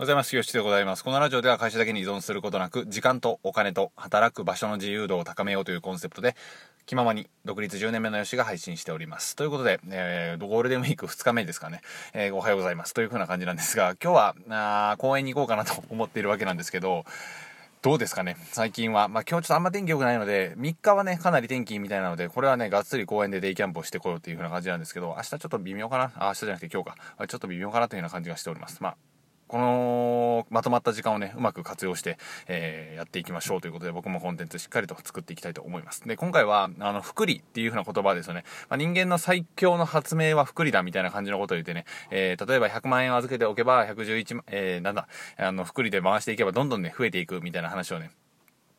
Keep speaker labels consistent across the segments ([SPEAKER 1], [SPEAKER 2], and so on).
[SPEAKER 1] ございます。よしでございます。このラジオでは会社だけに依存することなく、時間とお金と働く場所の自由度を高めようというコンセプトで、気ままに独立10年目のよしが配信しております。ということで、えー、ゴールデンウィーク2日目ですかね、えー、おはようございます。という風な感じなんですが、今日は、あ公園に行こうかなと思っているわけなんですけど、どうですかね？最近は。まあ、今日ちょっとあんま天気良くないので、3日はね、かなり天気みたいなので、これはね、がっつり公園でデイキャンプをしてこようっていう風な感じなんですけど、明日ちょっと微妙かな？あ、明日じゃなくて今日か。ちょっと微妙かなというような感じがしております。まあ、このまとまった時間をね、うまく活用して、えー、やっていきましょうということで、僕もコンテンツしっかりと作っていきたいと思います。で、今回は、あの、福利っていうふうな言葉ですよね。まあ、人間の最強の発明は福利だみたいな感じのことを言ってね、えー、例えば100万円を預けておけば、111万、えー、なんだ、あの、福利で回していけばどんどんね、増えていくみたいな話をね、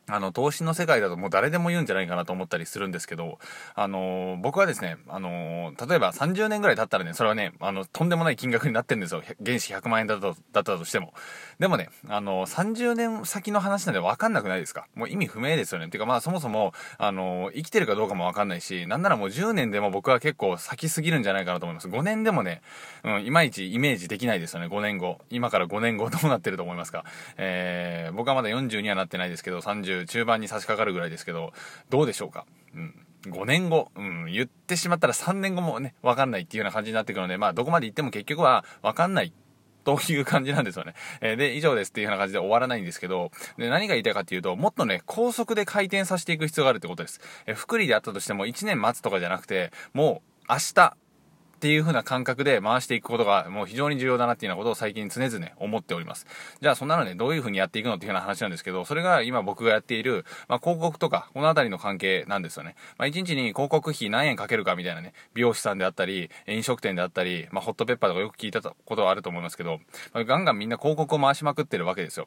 [SPEAKER 1] あの、投資の世界だともう誰でも言うんじゃないかなと思ったりするんですけど、あの僕はですね、あの例えば30年ぐらい経ったらね、それはね、あの、とんでもない金額になってるんですよ。原資100万円だと、だったとしても。でもね、あの30年先の話なんで分かんなくないですか？もう意味不明ですよね。ていうかまあそもそも、あの生きてるかどうかも分かんないし、なんならもう10年でも僕は結構先すぎるんじゃないかなと思います。5年でもね、うん、いまいちイメージできないですよね、5年後。今から5年後どうなってると思いますか？えー、僕はまだ40にはなってないですけど、30中盤に差し掛かるぐらいですけど、どうでしょうか？うん。5年後、うん、言ってしまったら3年後もね、わかんないっていうような感じになってくるので、まあ、どこまで行っても結局はわかんないという感じなんですよね。えー、で、以上ですっていうような感じで終わらないんですけど、で、何が言いたいかっていうと、もっとね、高速で回転させていく必要があるってことです。えー、福利であったとしても1年待つとかじゃなくて、もう明日、っていう風な感覚で回していくことがもう非常に重要だなっていうようなことを最近常々思っております。じゃあそんなのね、どういう風にやっていくのっていう風な話なんですけど、それが今僕がやっている、まあ、広告とか、この辺りの関係なんですよね。まあ、1日に広告費何円かけるかみたいなね、美容師さんであったり、飲食店であったり、まあ、ホットペッパーとかよく聞いたことはあると思いますけど、まあ、ガンガンみんな広告を回しまくってるわけですよ。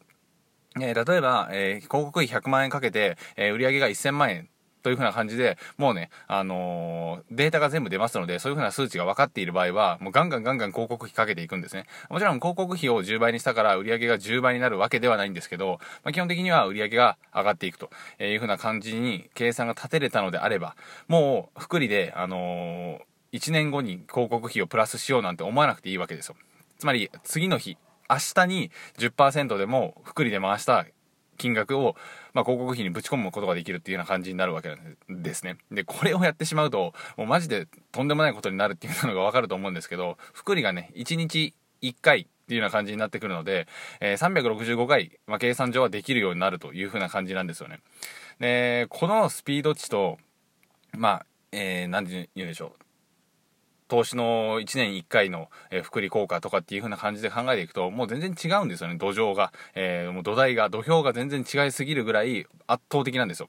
[SPEAKER 1] えー、例えば、えー、広告費100万円かけて、えー、売上げが1000万円というふうな感じで、もうね、あのー、データが全部出ますので、そういうふうな数値が分かっている場合は、もうガンガンガンガン広告費かけていくんですね。もちろん広告費を10倍にしたから売り上げが10倍になるわけではないんですけど、まあ、基本的には売り上げが上がっていくというふうな感じに計算が立てれたのであれば、もう、福利で、あのー、1年後に広告費をプラスしようなんて思わなくていいわけですよ。つまり、次の日、明日に10%でも福利で回した金額を、まあ、広告費にぶち込むことができるっていうような感じになるわけですね。で、これをやってしまうと、もうマジでとんでもないことになるっていうのがわかると思うんですけど、福利がね、1日1回っていうような感じになってくるので、えー、365回、まあ、計算上はできるようになるというふうな感じなんですよね。で、このスピード値と、まあ、えー、何て言うんでしょう。投資の1年1回の、えー、福利効果とかっていう風な感じで考えていくと、もう全然違うんですよね、土壌が。えー、もう土台が、土俵が全然違いすぎるぐらい圧倒的なんですよ。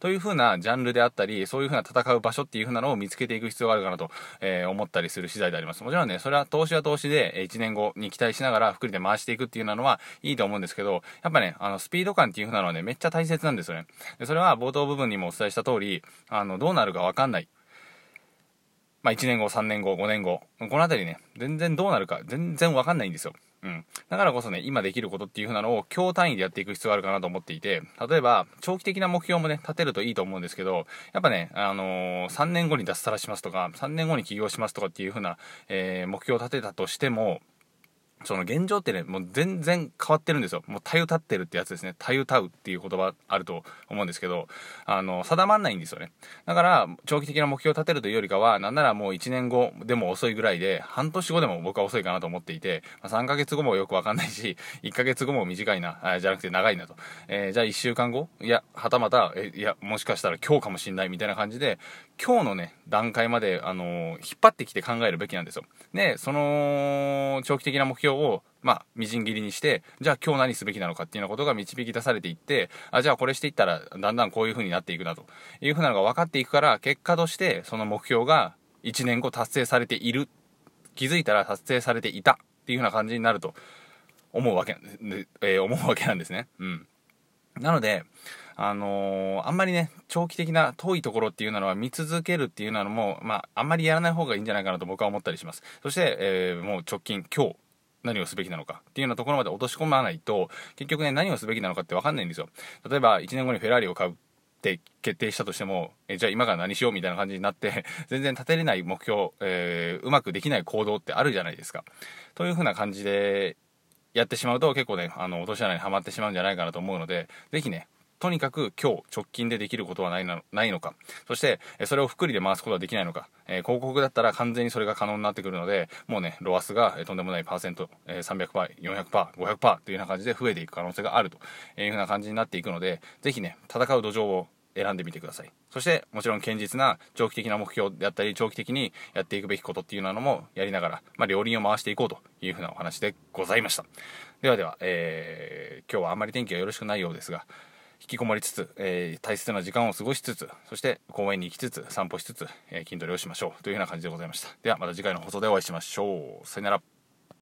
[SPEAKER 1] という風なジャンルであったり、そういう風な戦う場所っていう風なのを見つけていく必要があるかなと、えー、思ったりする次第であります。もちろんね、それは投資は投資で、1年後に期待しながら福利で回していくっていうのはいいと思うんですけど、やっぱね、あの、スピード感っていう風なのはね、めっちゃ大切なんですよね。でそれは冒頭部分にもお伝えした通り、あの、どうなるかわかんない。まあ、1年後、3年後、5年後、この辺りね、全然どうなるか、全然わかんないんですよ。うん。だからこそね、今できることっていう風なのを今日単位でやっていく必要があるかなと思っていて、例えば、長期的な目標もね、立てるといいと思うんですけど、やっぱね、あのー、3年後に脱サラしますとか、3年後に起業しますとかっていう風な、えー、目標を立てたとしても、その現状ってね、もう全然変わってるんですよ。もうたゆ立ってるってやつですね。たゆたうっていう言葉あると思うんですけど、あの、定まんないんですよね。だから、長期的な目標を立てるというよりかは、なんならもう1年後でも遅いぐらいで、半年後でも僕は遅いかなと思っていて、まあ、3ヶ月後もよくわかんないし、1ヶ月後も短いな、あじゃなくて長いなと。えー、じゃあ1週間後いや、はたまた、え、いや、もしかしたら今日かもしんないみたいな感じで、今日のね、段階まで、あのー、引っ張ってきて考えるべきなんですよ。で、その、長期的な目標を、まあ、みじん切りにして、じゃあ今日何すべきなのかっていうようなことが導き出されていって、あ、じゃあこれしていったら、だんだんこういう風になっていくなという風なのが分かっていくから、結果としてその目標が1年後達成されている。気づいたら達成されていたっていう風な感じになると思うわけ、えー、思うわけなんですね。うん。なので、あのー、あんまりね、長期的な遠いところっていうのは見続けるっていうのも、まあ、あんまりやらない方がいいんじゃないかなと僕は思ったりします。そして、えー、もう直近、今日、何をすべきなのかっていうようなところまで落とし込まないと、結局ね、何をすべきなのかってわかんないんですよ。例えば、1年後にフェラーリを買うって決定したとしても、えじゃあ今から何しようみたいな感じになって、全然立てれない目標、えー、うまくできない行動ってあるじゃないですか。というふうな感じで、やってしまうと結構ね、あの、落とし穴にはまってしまうんじゃないかなと思うので、ぜひね、とにかく今日直近でできることはないのないのか、そしてそれを福利で回すことはできないのか、えー、広告だったら完全にそれが可能になってくるので、もうね、ロアスがとんでもないパーセント、えー、300%、400%、500%というような感じで増えていく可能性があるというふうな感じになっていくので、ぜひね、戦う土壌を選んでみてください。そして、もちろん堅実な長期的な目標であったり、長期的にやっていくべきことっていうのもやりながら、まあ、両輪を回していこうというふうなお話でございました。ではでは、えー、今日はあんまり天気がよろしくないようですが、引きこもりつつ、えー、大切な時間を過ごしつつ、そして公園に行きつつ、散歩しつつ、えー、筋トレをしましょうというような感じでございました。ではまた次回の放送でお会いしましょう。さよなら。